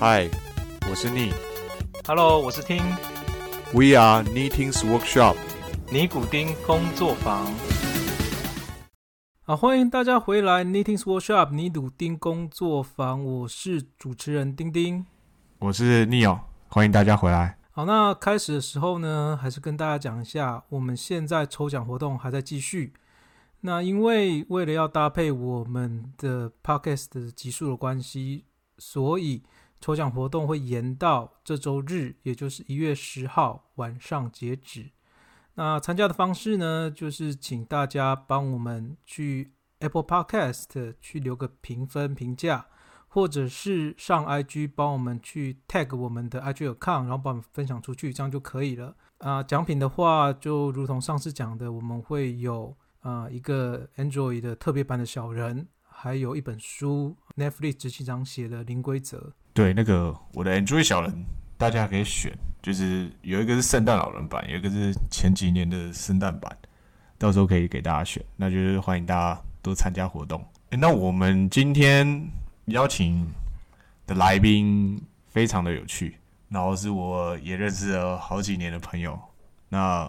嗨，我是逆。Hello，我是听 We are Knitting's Workshop。尼古丁工作坊。好，欢迎大家回来 Knitting's Workshop 尼古丁工作坊，我是主持人丁丁。我是 Neil，欢迎大家回来。好，那开始的时候呢，还是跟大家讲一下，我们现在抽奖活动还在继续。那因为为了要搭配我们的 podcast 的集数的关系，所以抽奖活动会延到这周日，也就是一月十号晚上截止。那参加的方式呢，就是请大家帮我们去 Apple Podcast 去留个评分评价，或者是上 IG 帮我们去 tag 我们的 IG account，然后帮我们分享出去，这样就可以了。啊、奖品的话，就如同上次讲的，我们会有啊、一个 Android 的特别版的小人，还有一本书，Netflix 执行长写的《零规则》。对，那个我的 Enjoy 小人，大家可以选，就是有一个是圣诞老人版，有一个是前几年的圣诞版，到时候可以给大家选。那就是欢迎大家多参加活动。诶那我们今天邀请的来宾非常的有趣，然后是我也认识了好几年的朋友。那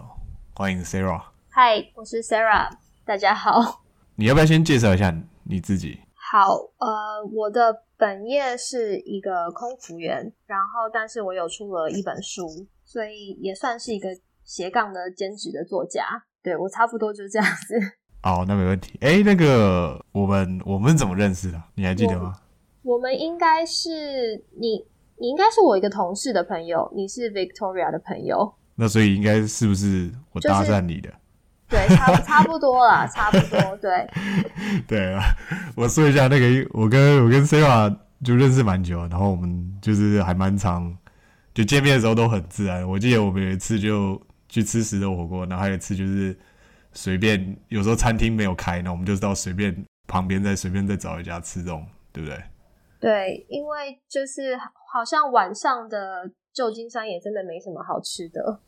欢迎 Sarah，嗨，我是 Sarah，大家好。你要不要先介绍一下你自己？好，呃，我的本业是一个空服员，然后但是我有出了一本书，所以也算是一个斜杠的兼职的作家。对我差不多就是这样子。哦，那没问题。哎，那个我们我们怎么认识的？你还记得吗？我们应该是你，你应该是我一个同事的朋友，你是 Victoria 的朋友，那所以应该是不是我搭讪你的？对，差差不多了，差不多，对，对啊，我说一下那个，我跟我跟 Sarah 就认识蛮久，然后我们就是还蛮常，就见面的时候都很自然。我记得我们有一次就去吃石头火锅，然后还有一次就是随便，有时候餐厅没有开，那我们就到随便旁边再随便再找一家吃这种，对不对？对，因为就是好像晚上的旧金山也真的没什么好吃的，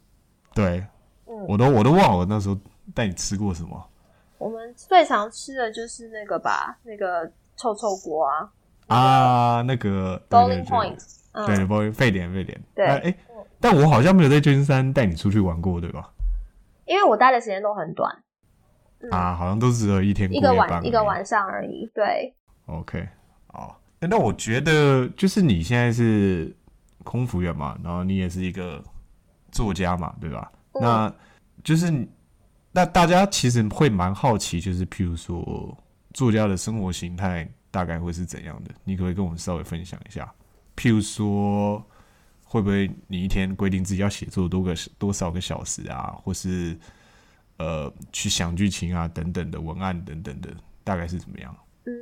对，嗯，我都我都忘了那时候带你吃过什么我们最常吃的就是那个吧，那个臭臭锅啊啊？那个对对，Bowling Point，嗯，对，包沸点沸点。对哎、但我好像没有在旧金山带你出去玩过，对吧？因为我待的时间都很短，嗯，啊，好像都只有一天一个晚一个晚上而已，对，OK，好。诶那我觉得就是你现在是空服员嘛，然后你也是一个作家嘛，对吧？嗯那就是你那大家其实会蛮好奇，就是譬如说作家的生活形态大概会是怎样的？你可不可以跟我们稍微分享一下？譬如说，会不会你一天规定自己要写作多个多少个小时啊，或是呃去想剧情啊等等的文案等等的，大概是怎么样？嗯，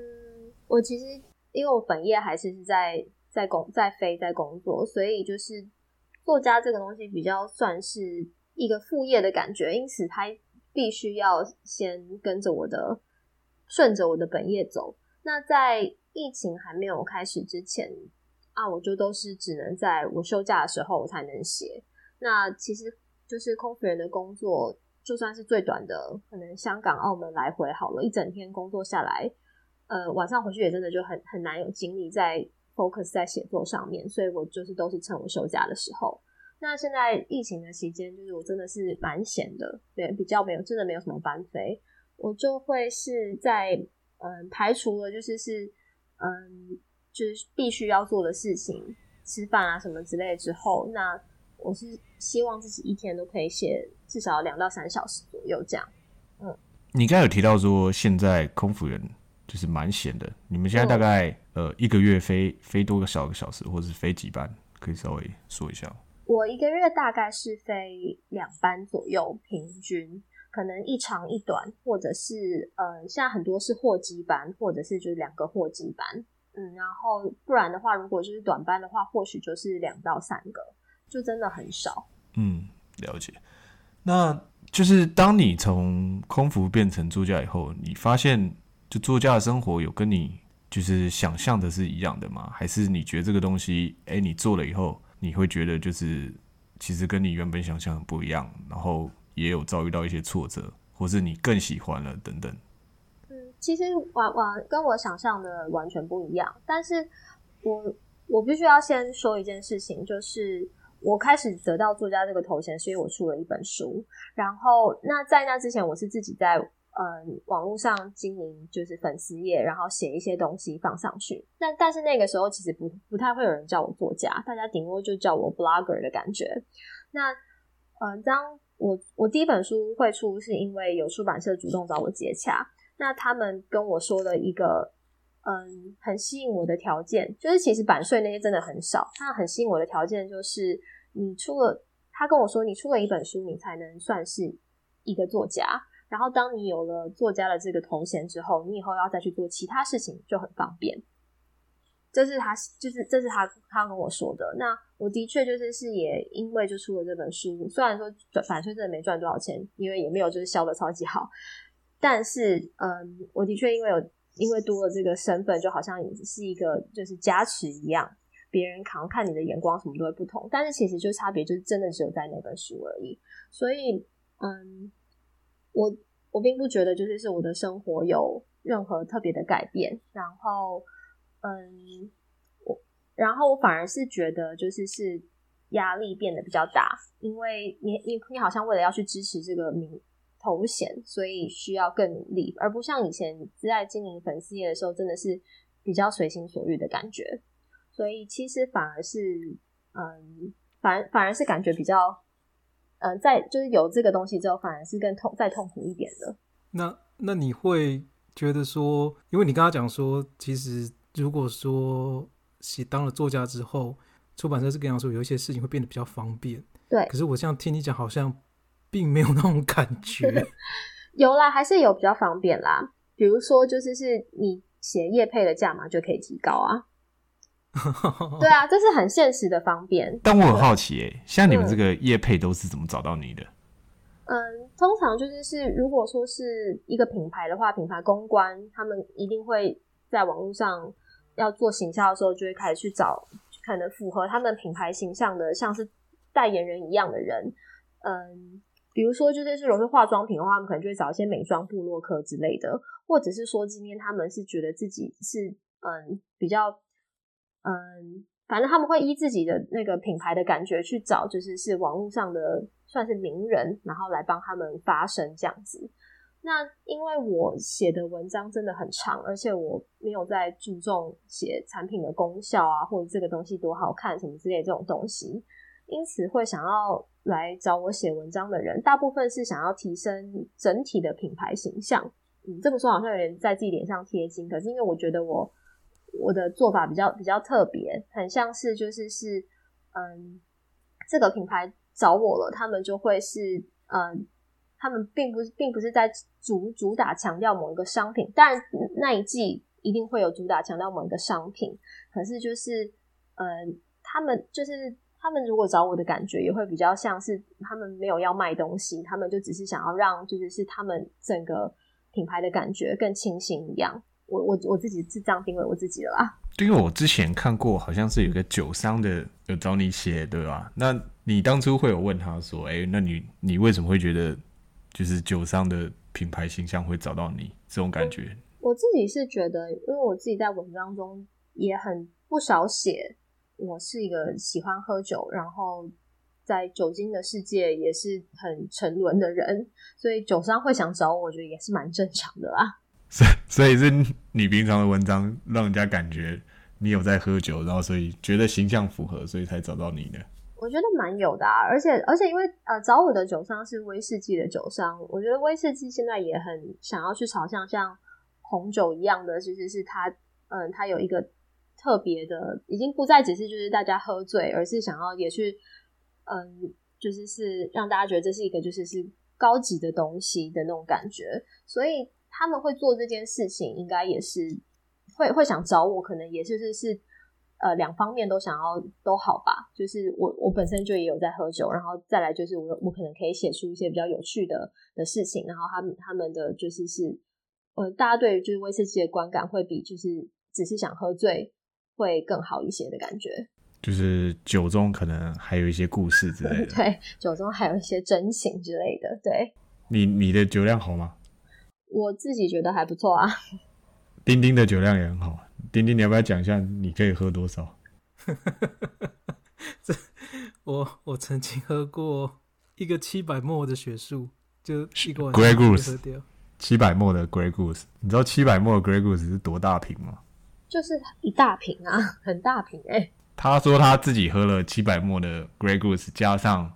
我其实因为我本业还是是在在工在飞在工作，所以就是作家这个东西比较算是一个副业的感觉，因此他必须要先跟着我的顺着我的本业走。那在疫情还没有开始之前啊，我就都是只能在我休假的时候我才能写。那其实就是空服员的工作，就算是最短的，可能香港、澳门来回好了，一整天工作下来，呃，晚上回去也真的就很很难有精力在 focus 在写作上面，所以我就是都是趁我休假的时候。那现在疫情的期间，就是我真的是蛮闲的，对，比较没有真的没有什么班飞，我就会是在嗯排除了就是是嗯就是必须要做的事情，吃饭啊什么之类之后，那我是希望自己一天都可以写至少两到三小时左右这样。嗯你刚才有提到说，现在空服员就是蛮闲的。你们现在大概、呃一个月飞飞多个小个小时，或者是飞几班，可以稍微说一下吗。我一个月大概是飞两班左右，平均可能一长一短，或者是呃，现在很多是货机班，或者是就是两个货机班，嗯，然后不然的话，如果就是短班的话，或许就是两到三个，就真的很少。嗯，了解。那就是当你从空服变成座驾以后，你发现就座驾的生活有跟你就是想象的是一样的吗？还是你觉得这个东西，哎、你做了以后，你会觉得就是其实跟你原本想象很不一样，然后也有遭遇到一些挫折，或是你更喜欢了等等。嗯，其实完完跟我想象的完全不一样，但是我我必须要先说一件事情，就是我开始得到作家这个头衔，是因为我出了一本书。然后，那在那之前，我是自己在嗯网络上经营，就是粉丝页，然后写一些东西放上去。那但是那个时候其实不不太会有人叫我作家，大家顶多就叫我 blogger 的感觉。那呃，当我我第一本书会出，是因为有出版社主动找我接洽。那他们跟我说了一个。嗯，很吸引我的条件就是，其实版税那些真的很少。他很吸引我的条件就是，你出了，他跟我说，你出了一本书，你才能算是一个作家。然后，当你有了作家的这个头衔之后，你以后要再去做其他事情就很方便。这是他，就是这是他他跟我说的。那我的确就是是也因为就出了这本书，虽然说反正真的没赚多少钱，因为也没有就是销的超级好，但是嗯，我的确因为有。因为多了这个身份，就好像是一个就是加持一样，别人可能看你的眼光什么都会不同，但是其实就差别就是真的只有在那本书而已。所以，嗯，我我并不觉得就是是我的生活有任何特别的改变，然后，嗯，我然后我反而是觉得就是是压力变得比较大，因为你你你好像为了要去支持这个名。头衔，所以需要更努力，而不像以前在经营粉丝业的时候，真的是比较随心所欲的感觉。所以其实反而是，嗯，反反而是感觉比较，嗯，在就是有这个东西之后，反而是更痛再痛苦一点的。那那你会觉得说，因为你刚刚讲说，其实如果说写当了作家之后，出版社是跟你说有一些事情会变得比较方便。对。可是我这样听你讲，好像。并没有那种感觉，有啦，还是有比较方便啦。比如说，就是是你写业配的价码就可以提高啊。对啊，这是很现实的方便。但我很好奇，哎，像你们这个叶配都是怎么找到你的？嗯，通常就是是，如果说是一个品牌的话，品牌公关他们一定会在网络上要做行销的时候，就会开始去找可能符合他们品牌形象的，像是代言人一样的人。嗯。比如说，就是是如果是化妆品的话，他们可能就会找一些美妆部落客之类的，或者是说今天他们是觉得自己是嗯比较嗯，反正他们会依自己的那个品牌的感觉去找，就是是网络上的算是名人，然后来帮他们发声这样子。那因为我写的文章真的很长，而且我没有在注重写产品的功效啊，或者这个东西多好看什么之类这种东西，因此会想要。来找我写文章的人，大部分是想要提升整体的品牌形象。嗯，这么说好像有点在自己脸上贴金，可是因为我觉得我我的做法比较比较特别，很像是就是是嗯，这个品牌找我了，他们就会是嗯，他们并不并不是在主主打强调某一个商品，当然那一季一定会有主打强调某一个商品，可是就是嗯，他们就是。他们如果找我的感觉，也会比较像是他们没有要卖东西，他们就只是想要让，就是是他们整个品牌的感觉更清新一样。我我我自己是这样定位我自己的啦。因为我之前看过，好像是有个酒商的有找你写，对吧？那你当初会有问他说，哎，那你你为什么会觉得就是酒商的品牌形象会找到你这种感觉？我自己是觉得，因为我自己在文章中也很不少写。我是一个喜欢喝酒，然后在酒精的世界也是很沉沦的人，所以酒商会想找我，我觉得也是蛮正常的啦。所 所以是你平常的文章让人家感觉你有在喝酒，然后所以觉得形象符合，所以才找到你的。我觉得蛮有的啊，而且而且因为呃找我的酒商是威士忌的酒商，我觉得威士忌现在也很想要去朝向像红酒一样的，其实是它嗯它有一个。特别的，已经不再只是就是大家喝醉，而是想要也去，嗯，就是是让大家觉得这是一个就是是高级的东西的那种感觉，所以他们会做这件事情，应该也是会会想找我，可能也就是是呃两方面都想要都好吧，就是我我本身就也有在喝酒，然后再来就是我我可能可以写出一些比较有趣的的事情，然后他们他们的就是是呃大家对就是威士忌的观感会比就是只是想喝醉。会更好一些的感觉，就是酒中可能还有一些故事之类的。对，酒中还有一些真情之类的。对，你你的酒量好吗？我自己觉得还不错啊。丁丁的酒量也很好。丁丁，你要不要讲一下你可以喝多少？这我我曾经喝过一个七百沫的雪树，就一个晚 Grey Goose 喝掉。七百沫的 Grey Goose，你知道七百沫的 Grey Goose 是多大瓶吗？就是一大瓶啊，很大瓶哎、他说他自己喝了七百沫的 Grey Goose，加上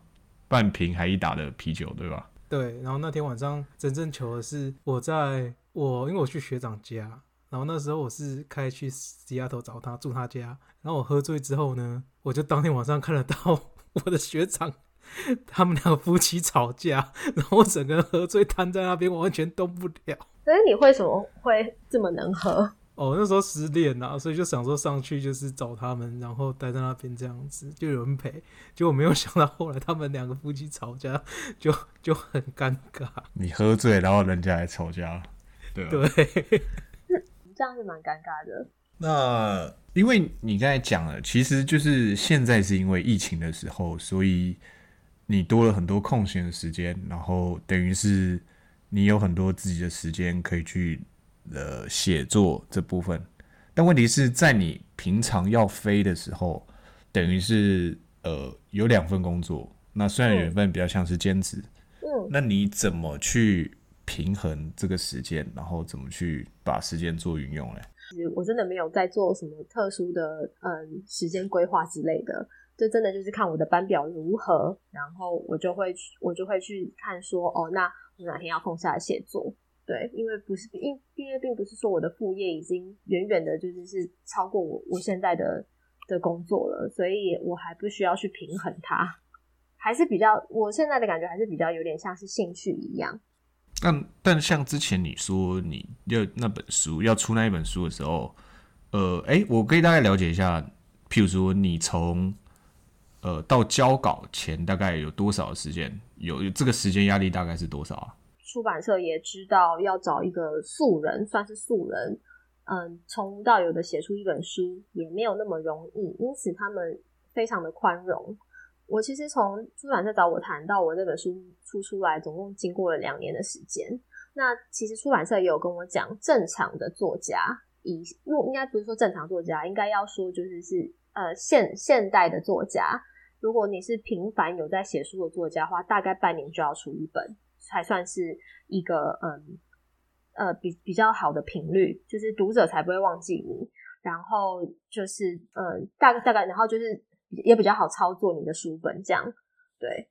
半瓶还一打的啤酒，对吧？对，然后那天晚上真正糗的是我在我因为我去学长家，然后那时候我是开去西丫头找他住他家，然后我喝醉之后呢，我就当天晚上看得到 我的学长他们两个夫妻吵架，然后我整个人喝醉瘫在那边，我完全动不了。可是你为什么会这么能喝？哦，那时候失恋啊，所以就想说上去就是找他们，然后待在那边这样子，就有人陪。结果没有想到后来他们两个夫妻吵架，就就很尴尬。你喝醉，然后人家还吵架，对吧？对，这样是蛮尴尬的。那因为你刚才讲了，其实就是现在是因为疫情的时候，所以你多了很多空闲的时间，然后等于是你有很多自己的时间可以去呃写作这部分。但问题是在你平常要飞的时候，等于是呃有两份工作，那虽然有一份比较像是兼职，嗯，那你怎么去平衡这个时间，然后怎么去把时间做运用呢？我真的没有在做什么特殊的嗯时间规划之类的，这真的就是看我的班表如何，然后我就会去我就会去看说哦，那我哪天要空下来写作。对，因为不是因因为并不是说我的副业已经远远的就是是超过我我现在的的工作了，所以我还不需要去平衡它，还是比较我现在的感觉还是比较有点像是兴趣一样。但但像之前你说你要那本书要出那一本书的时候，呃，哎、我可以大概了解一下，譬如说你从呃到交稿前大概有多少时间？有这个时间压力大概是多少啊？出版社也知道要找一个素人，算是素人，嗯，从无到有的写出一本书也没有那么容易，因此他们非常的宽容。我其实从出版社找我谈到我这本书出出来，总共经过了两年的时间。那其实出版社也有跟我讲，正常的作家以应该不是说正常作家，应该要说就是是呃现现代的作家。如果你是频繁有在写书的作家的话，大概半年就要出一本。才算是一个嗯呃比比较好的频率，就是读者才不会忘记你，然后就是嗯大概大概，然后就是也比较好操作你的书本这样。对，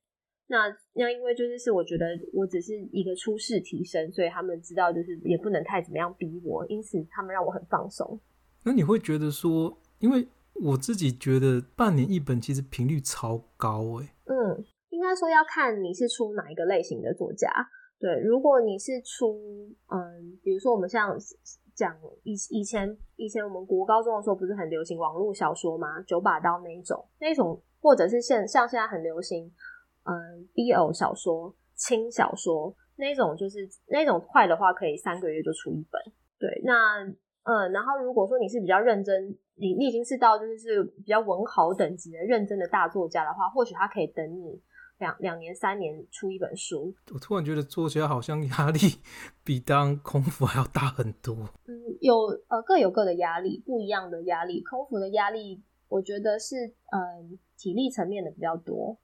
那那因为就是是我觉得我只是一个初试提升，所以他们知道就是也不能太怎么样逼我，因此他们让我很放松。那你会觉得说，因为我自己觉得半年一本其实频率超高诶、嗯。应该说要看你是出哪一个类型的作家。对，如果你是出嗯，比如说我们像讲以以前以前我们国高中的时候不是很流行网络小说吗？九把刀那一种，那一种或者是现像现在很流行嗯 BL 小说、轻小说那种，就是那种快的话可以三个月就出一本。对，那嗯，然后如果说你是比较认真，你你已经是到就是是比较文豪等级的认真的大作家的话，或许他可以等你。两两年三年出一本书，我突然觉得作家好像压力 比当空服还要大很多。嗯，有呃各有各的压力，不一样的压力。空服的压力，我觉得是嗯体力层面的比较多，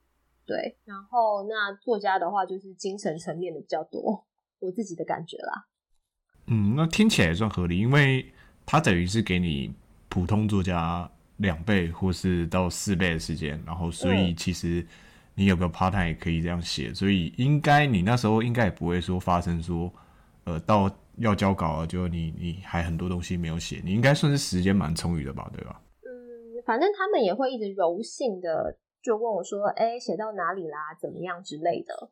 对。然后那作家的话，就是精神层面的比较多，我自己的感觉啦。嗯，那听起来也算合理，因为他等于是给你普通作家两倍或是到四倍的时间，然后所以其实。你有个 part time 也可以这样写，所以应该你那时候应该也不会说发生说，呃，到要交稿了，就你你还很多东西没有写，你应该算是时间蛮充裕的吧，对吧？嗯，反正他们也会一直柔性的就问我说，哎、欸，写到哪里啦，怎么样之类的。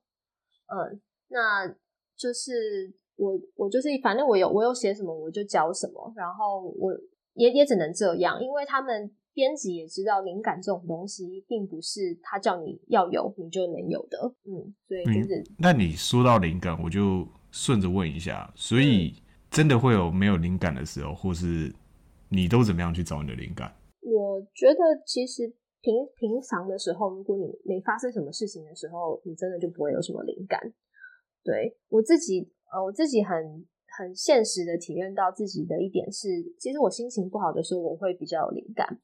嗯，那就是我我就是反正我有我有写什么我就教什么，然后我也也只能这样，因为他们。编辑也知道，灵感这种东西并不是他叫你要有你就能有的，嗯，所以就是。嗯、那你说到灵感，我就顺着问一下，所以真的会有没有灵感的时候，或是你都怎么样去找你的灵感？我觉得其实平平常的时候，如果你没发生什么事情的时候，你真的就不会有什么灵感。对我自己，呃，我自己很很现实的体验到自己的一点是，其实我心情不好的时候，我会比较有灵感。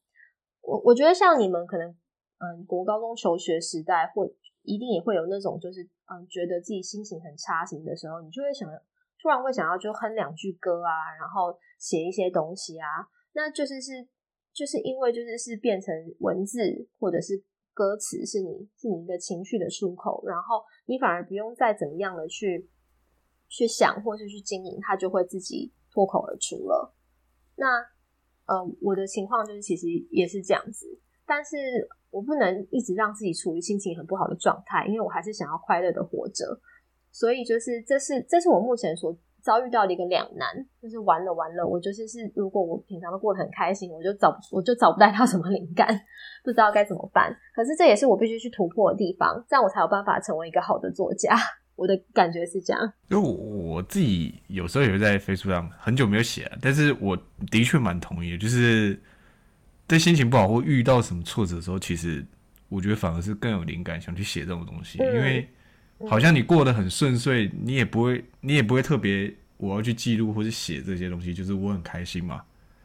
我我觉得像你们可能嗯国高中求学时代，或一定也会有那种就是嗯觉得自己心情很差什么的时候，你就会想突然会想要就哼两句歌啊，然后写一些东西啊，那就是是就是因为就是是变成文字或者是歌词，是你是你一个情绪的出口，然后你反而不用再怎么样的去去想或是去经营，它就会自己脱口而出了。那呃，我的情况就是其实也是这样子，但是我不能一直让自己处于心情很不好的状态，因为我还是想要快乐的活着。所以就是这是这是我目前所遭遇到的一个两难，就是完了完了，我就是是如果我平常都过得很开心，我就找我就找不到 什么灵感，不知道该怎么办。可是这也是我必须去突破的地方，这样我才有办法成为一个好的作家。我的感觉是这样。因为我自己有时候也会在 Facebook 上很久没有写了，但是我的确蛮同意的，就是在心情不好或遇到什么挫折的时候，其实我觉得反而是更有灵感想去写这种东西，因为。好像你过得很顺遂，你也不会，你也不会特别我要去记录或者写这些东西，就是我很开心嘛，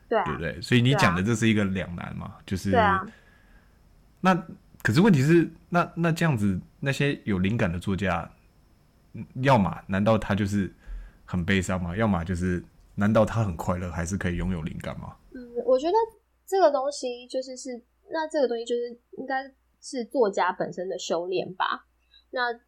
对对不对？所以你讲的这是一个两难嘛，就是那可是问题是，那那这样子那些有灵感的作家，要么难道他就是很悲伤吗？要么就是难道他很快乐，还是可以拥有灵感吗？嗯，我觉得这个东西就是是那这个东西就是应该是作家本身的修炼吧，那。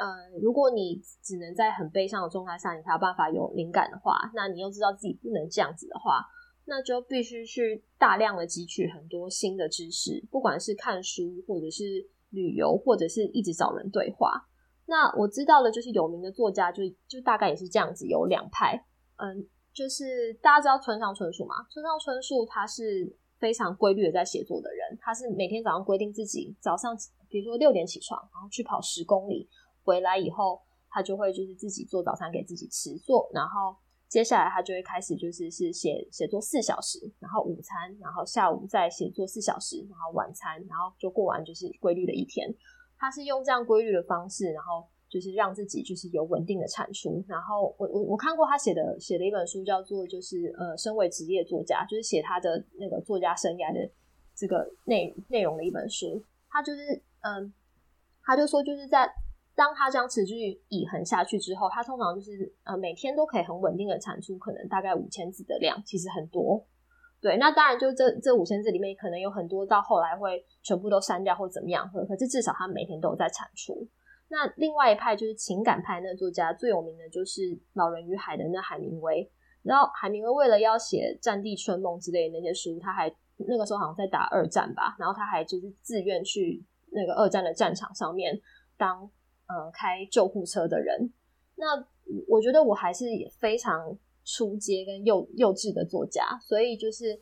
呃，如果你只能在很悲伤的状态下，你才有办法有灵感的话，那你又知道自己不能这样子的话，那就必须去大量的汲取很多新的知识，不管是看书，或者是旅游，或者是一直找人对话。那我知道的，就是有名的作家，就就大概也是这样子，有两派。嗯，就是大家知道村上春树嘛？村上春树他是非常规律的在写作的人，他是每天早上规定自己早上，比如说六点起床，然后去跑十公里。回来以后，他就会就是自己做早餐给自己吃，做，然后接下来他就会开始就是是写写作四小时，然后午餐，然后下午再写作四小时，然后晚餐，然后就过完就是规律的一天。他是用这样规律的方式，然后就是让自己就是有稳定的产出。然后我我我看过他写的写的一本书，叫做就是呃，身为职业作家，就是写他的那个作家生涯的这个内内容的一本书。他就是嗯，他就说就是在。当他这样持续以恒下去之后，他通常就是呃每天都可以很稳定的产出，可能大概五千字的量，其实很多。对，那当然就这这五千字里面，可能有很多到后来会全部都删掉或怎么样，可可是至少他每天都有在产出。那另外一派就是情感派那作家，最有名的就是《老人与海》的那海明威。然后海明威为了要写《战地春梦》之类的那些书，他还那个时候好像在打二战吧，然后他还就是自愿去那个二战的战场上面当。呃，开救护车的人，那我觉得我还是非常出街跟幼幼稚的作家，所以就是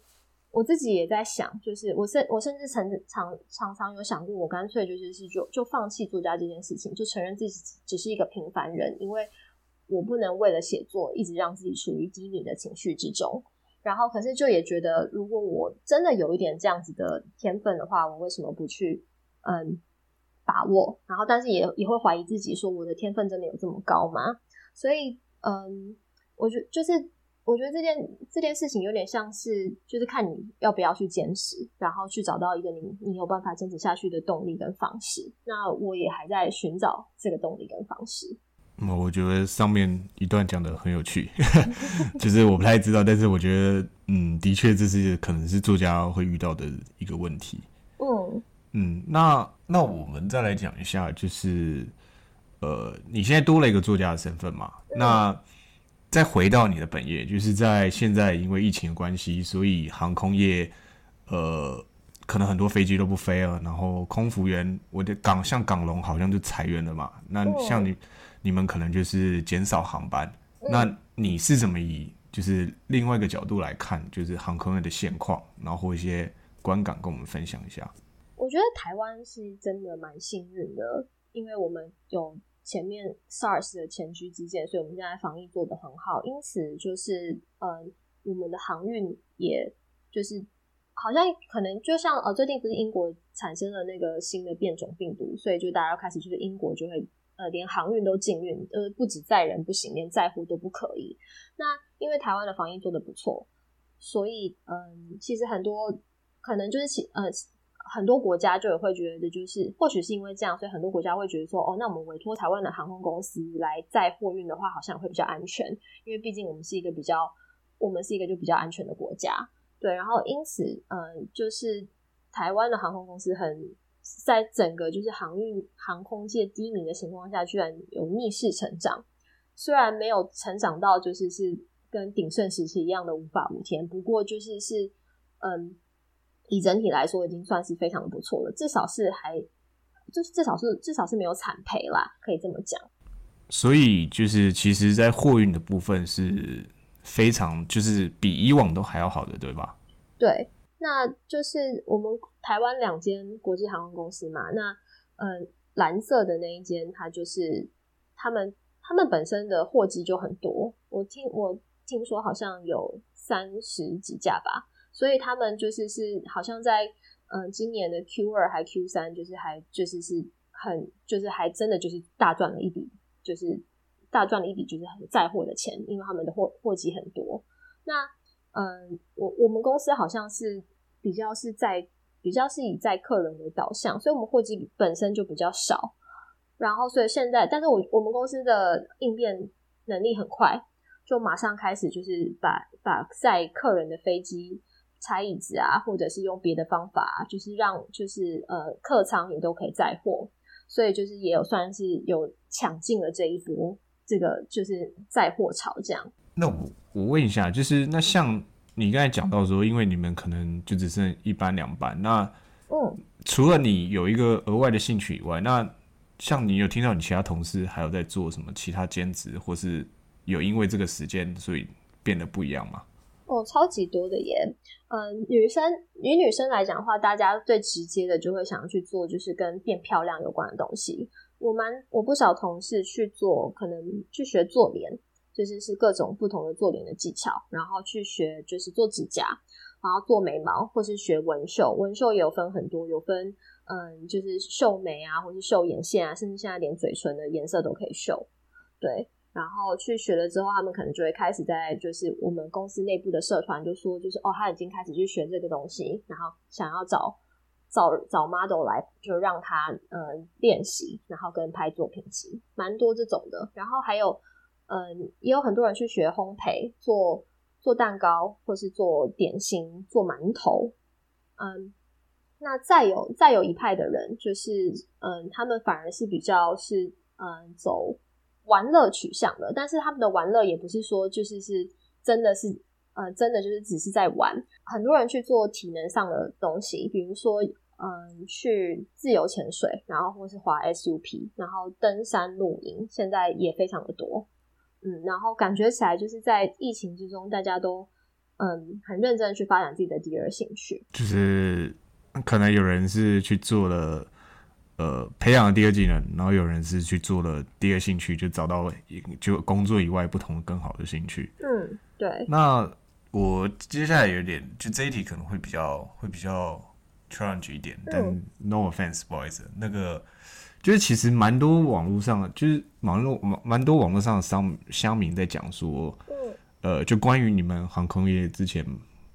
我自己也在想，就是我甚我甚至曾常常常有想过，我干脆就是是就就放弃作家这件事情，就承认自己只是一个平凡人，因为我不能为了写作一直让自己处于低迷的情绪之中。然后，可是就也觉得，如果我真的有一点这样子的天分的话，我为什么不去嗯？把握，然后但是也也会怀疑自己，说我的天分真的有这么高吗？所以，嗯，我觉就是我觉得这件这件事情有点像是，就是看你要不要去坚持，然后去找到一个你你有办法坚持下去的动力跟方式。那我也还在寻找这个动力跟方式。嗯，我觉得上面一段讲的很有趣，就是我不太知道，但是我觉得，嗯，的确这是可能是作家会遇到的一个问题。嗯。嗯，那那我们再来讲一下，就是呃，你现在多了一个作家的身份嘛？那再回到你的本业，就是在现在因为疫情的关系，所以航空业呃，可能很多飞机都不飞了，然后空服员，我的港像港龙好像就裁员了嘛。那像你你们可能就是减少航班，那你是怎么以就是另外一个角度来看，就是航空业的现况，然后或一些观感跟我们分享一下？我觉得台湾是真的蛮幸运的，因为我们有前面 SARS 的前车之鉴，所以我们现在防疫做得很好。因此，就是嗯，我们的航运也就是好像可能就像呃，最近不是英国产生了那个新的变种病毒，所以就大家要开始就是英国就会呃，连航运都禁运，呃，不止载人不行，连载货都不可以。那因为台湾的防疫做得不错，所以嗯，其实很多。可能就是其呃很多国家就也会觉得，就是或许是因为这样，所以很多国家会觉得说，哦，那我们委托台湾的航空公司来载货运的话，好像会比较安全，因为毕竟我们是一个比较，我们是一个就比较安全的国家。对，然后因此，嗯，就是台湾的航空公司很在整个就是航运航空界低迷的情况下，居然有逆势成长。虽然没有成长到就是是跟鼎盛时期一样的无法无天，不过就是是嗯。以整体来说，已经算是非常的不错了，至少是还就是至少是至少是没有惨赔啦，可以这么讲。所以就是，其实，在货运的部分是非常就是比以往都还要好的，对吧？对，那就是我们台湾两间国际航空公司嘛，那嗯，蓝色的那一间，它就是他们他们本身的货机就很多，我听我听说好像有三十几架吧。所以他们就是是好像在嗯今年的 Q 二还 Q 三，就是还就是是很就是还真的就是大赚了一笔，就是大赚了一笔就是很载货的钱，因为他们的货货机很多。那嗯，我我们公司好像是比较是在比较是以在客人为导向，所以我们货机本身就比较少。然后所以现在，但是我我们公司的应变能力很快，就马上开始就是把把载客人的飞机。拆椅子啊，或者是用别的方法，就是让就是呃客舱也都可以载货，所以就是也有算是有抢进了这一波，这个就是载货潮这样。那我我问一下，就是那像你刚才讲到说，因为你们可能就只剩一班两班，那嗯，除了你有一个额外的兴趣以外，那像你有听到你其他同事还有在做什么其他兼职，或是有因为这个时间所以变得不一样吗？哦，超级多的耶！嗯，女生以女生来讲的话，大家最直接的就会想要去做，就是跟变漂亮有关的东西。我蛮我不少同事去做，可能去学做脸，就是是各种不同的做脸的技巧，然后去学就是做指甲，然后做眉毛，或是学纹绣。纹绣也有分很多，有分嗯，就是绣眉啊，或是绣眼线啊，甚至现在连嘴唇的颜色都可以绣。对。然后去学了之后，他们可能就会开始在就是我们公司内部的社团就说，就是哦，他已经开始去学这个东西，然后想要找找找 model 来，就让他嗯练习，然后跟拍作品集，蛮多这种的。然后还有嗯，也有很多人去学烘焙，做做蛋糕，或是做点心，做馒头。嗯，那再有再有一派的人，就是嗯，他们反而是比较是嗯走。玩乐取向的，但是他们的玩乐也不是说就是是真的是，呃，真的就是只是在玩。很多人去做体能上的东西，比如说，嗯，去自由潜水，然后或是滑 SUP，然后登山露营，现在也非常的多。嗯，然后感觉起来就是在疫情之中，大家都嗯很认真去发展自己的第二兴趣，就是可能有人是去做了。呃，培养了第二技能，然后有人是去做了第二兴趣，就找到就工作以外不同更好的兴趣。嗯，对。那我接下来有点，就这一题可能会比较会比较 challenge 一点，但 no offense boys，那个就是其实蛮多网络上，就是网络蛮蛮多网络上的商乡民在讲说，嗯，呃，就关于你们航空业之前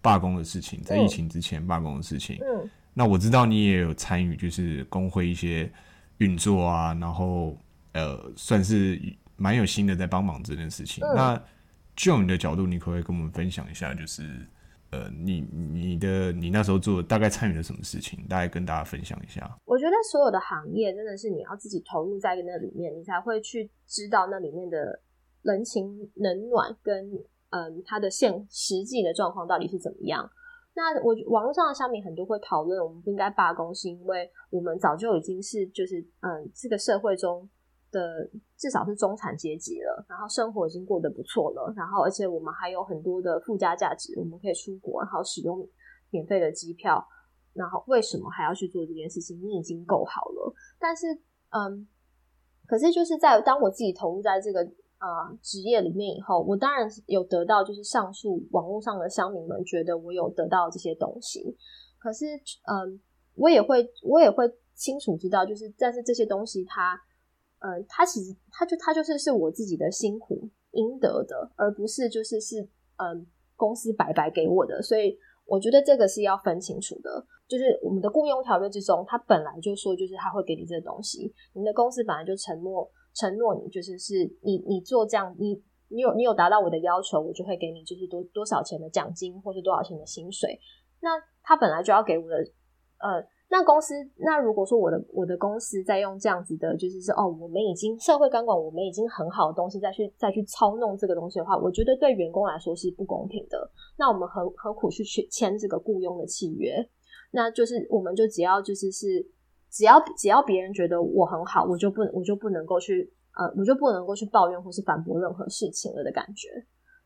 罢工的事情，在疫情之前罢工的事情，嗯。那我知道你也有参与，就是工会一些运作啊，然后呃，算是蛮有心的在帮忙这件事情。那就你的角度，你可不可以跟我们分享一下，就是呃，你你的你那时候做大概参与了什么事情，大概跟大家分享一下。我觉得所有的行业真的是你要自己投入在那里面，你才会去知道那里面的人情冷暖跟嗯，它的现实际的状况到底是怎么样。那我网络上的乡民很多会讨论，我们不应该罢工，是因为我们早就已经是就是嗯，这个社会中的至少是中产阶级了，然后生活已经过得不错了，然后而且我们还有很多的附加价值，我们可以出国，然后使用免费的机票，然后为什么还要去做这件事情？你已经够好了，但是嗯，可是就是在当我自己投入在这个。啊，职业里面以后，我当然有得到，就是上述网络上的乡民们觉得我有得到这些东西。可是，嗯，我也会，我也会清楚知道，就是，但是这些东西，它，嗯，它其实，它就，它就是是我自己的辛苦应得的，而不是就是是，嗯，公司白白给我的。所以，我觉得这个是要分清楚的。就是我们的雇佣条约之中，它本来就说，就是他会给你这个东西。你的公司本来就承诺承诺你，就是是你你做这样，你你有你有达到我的要求，我就会给你就是多多少钱的奖金，或是多少钱的薪水。那他本来就要给我的，呃。那公司，那如果说我的我的公司在用这样子的，就是说哦，我们已经社会监管，我们已经很好的东西再去再去操弄这个东西的话，我觉得对员工来说是不公平的。那我们何何苦去去签这个雇佣的契约？那就是我们就只要就是是只要只要别人觉得我很好，我就不我就不能够去呃，我就不能够去抱怨或是反驳任何事情了的感觉。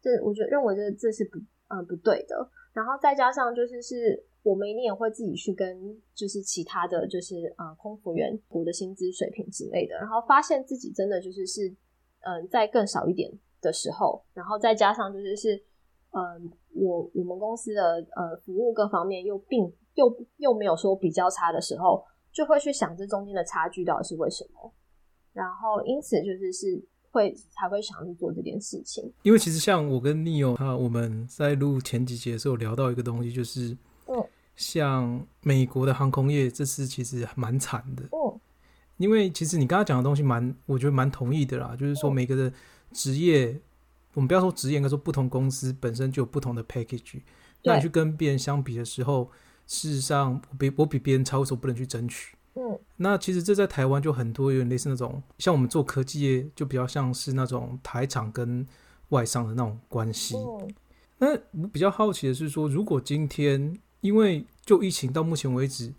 这我觉得认为这这是不嗯不对的。然后再加上就是是。我们一定也会自己去跟，就是其他的就是呃空服员我的薪资水平之类的，然后发现自己真的就是是嗯在更少一点的时候，然后再加上就是是嗯我我们公司的呃服务各方面又并又又没有说比较差的时候，就会去想这中间的差距到底是为什么，然后因此就是是会才会想去做这件事情。因为其实像我跟 Neo 他我们在录前几节的时候聊到一个东西，就是嗯。像美国的航空业，这次其实蛮惨的。哦，因为其实你刚刚讲的东西蛮，我觉得蛮同意的啦。就是说，每个的职业，我们不要说职业，应该说不同公司本身就有不同的 package。那你去跟别人相比的时候，事实上，我比我比别人差，为什么不能去争取？嗯，那其实这在台湾就很多，有点类似那种，像我们做科技业，就比较像是那种台厂跟外商的那种关系。那我比较好奇的是说，如果今天因为就疫情到目前为止，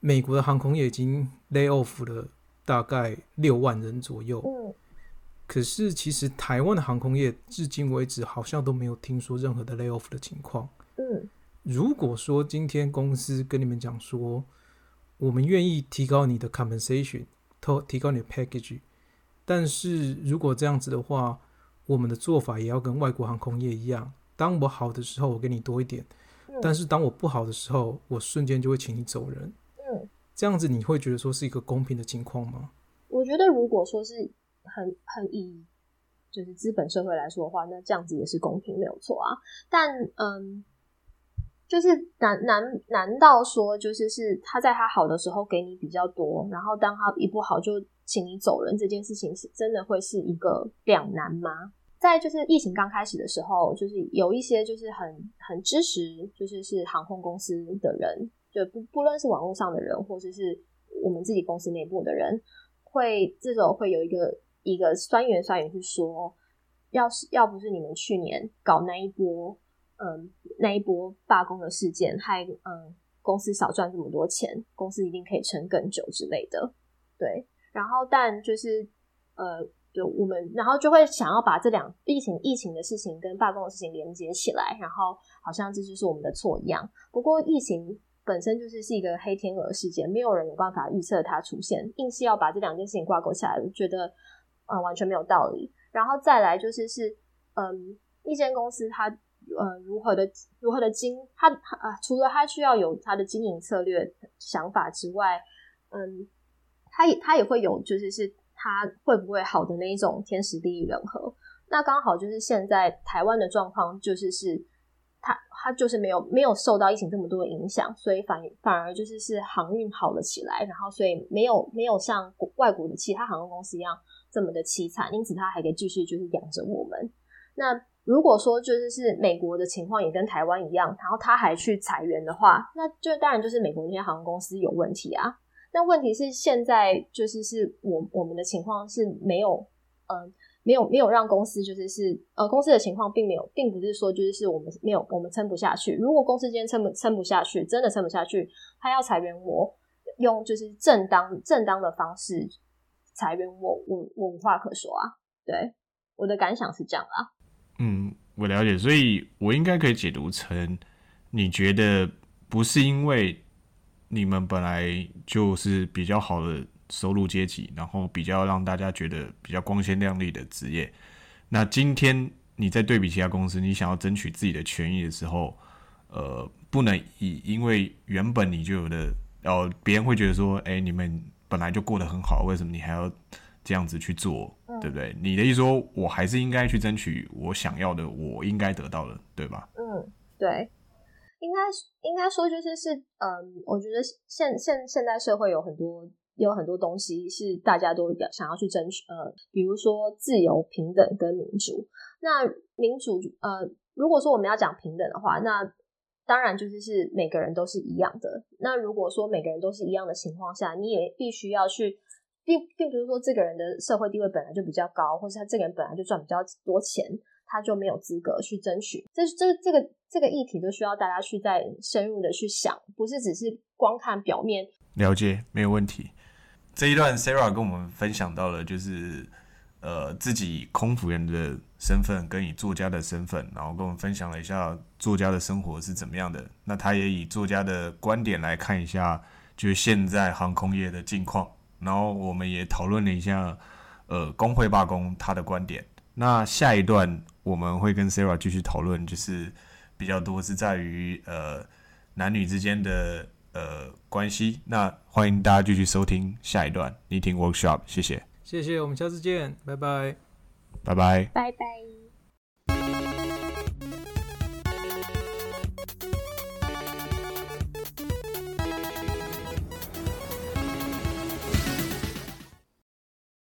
美国的航空业已经 lay off 了大概六万人左右。嗯，可是其实台湾的航空业至今为止好像都没有听说任何的 lay off 的情况。嗯，如果说今天公司跟你们讲说，我们愿意提高你的 compensation，提提高你的 package，但是如果这样子的话，我们的做法也要跟外国航空业一样，当我好的时候，我给你多一点。但是当我不好的时候，我瞬间就会请你走人。嗯，这样子你会觉得说是一个公平的情况吗？我觉得如果说是很很以就是资本社会来说的话，那这样子也是公平，没有错啊。但嗯，就是难难难道说就是是他在他好的时候给你比较多，然后当他一不好就请你走人，这件事情是真的会是一个两难吗？在就是疫情刚开始的时候，就是有一些就是很很支持，就是是航空公司的人，就不不论是网络上的人，或者是我们自己公司内部的人，会这种会有一个一个酸言酸语去说，要是要不是你们去年搞那一波，嗯，那一波罢工的事件，害嗯公司少赚这么多钱，公司一定可以撑更久之类的。对，然后但就是呃。就我们，然后就会想要把这两疫情疫情的事情跟罢工的事情连接起来，然后好像这就是我们的错一样。不过疫情本身就是是一个黑天鹅事件，没有人有办法预测它出现，硬是要把这两件事情挂钩起来，我觉得呃完全没有道理。然后再来就是是嗯，一间公司它呃如何的如何的经他啊，除了他需要有他的经营策略想法之外，嗯，他也他也会有就是是。他会不会好的那一种天时地利人和？那刚好就是现在台湾的状况，就是是他他就是没有没有受到疫情这么多的影响，所以反反而就是是航运好了起来，然后所以没有没有像外国的其他航空公司一样这么的凄惨，因此他还可以继续就是养着我们。那如果说就是是美国的情况也跟台湾一样，然后他还去裁员的话，那就当然就是美国那些航空公司有问题啊。那问题是，现在就是是我我们的情况是没有，嗯，没有没有让公司就是是呃公司的情况并没有，并不是说就是是我们没有我们撑不下去。如果公司今天撑不撑不下去，真的撑不下去，他要裁员我，用就是正当正当的方式裁员我，我我无话可说啊。对，我的感想是这样啊。嗯，我了解，所以我应该可以解读成，你觉得不是因为。你们本来就是比较好的收入阶级，然后比较让大家觉得比较光鲜亮丽的职业。那今天你在对比其他公司，你想要争取自己的权益的时候，呃，不能以因为原本你就有的，哦，别人会觉得说，哎，你们本来就过得很好，为什么你还要这样子去做，对不对？你的意思说我还是应该去争取我想要的，我应该得到的，对吧？嗯，对。应该应该说就是是嗯，我觉得现现现代社会有很多有很多东西是大家都想要去争取，呃，比如说自由、平等跟民主。那民主呃，如果说我们要讲平等的话，那当然就是是每个人都是一样的。那如果说每个人都是一样的情况下，你也必须要去。并并不是说这个人的社会地位本来就比较高，或是他这个人本来就赚比较多钱，他就没有资格去争取。这这这个这个议题都需要大家去再深入的去想，不是只是光看表面了解没有问题。这一段 Sarah 跟我们分享到了，就是呃自己空服员的身份跟以作家的身份，然后跟我们分享了一下作家的生活是怎么样的。那他也以作家的观点来看一下，就是现在航空业的境况。然后我们也讨论了一下，呃，工会罢工他的观点。那下一段我们会跟 Sarah 继续讨论，就是比较多是在于呃男女之间的呃关系。那欢迎大家继续收听下一段 Meeting Workshop，谢谢，谢谢，我们下次见，拜拜，拜拜，拜拜。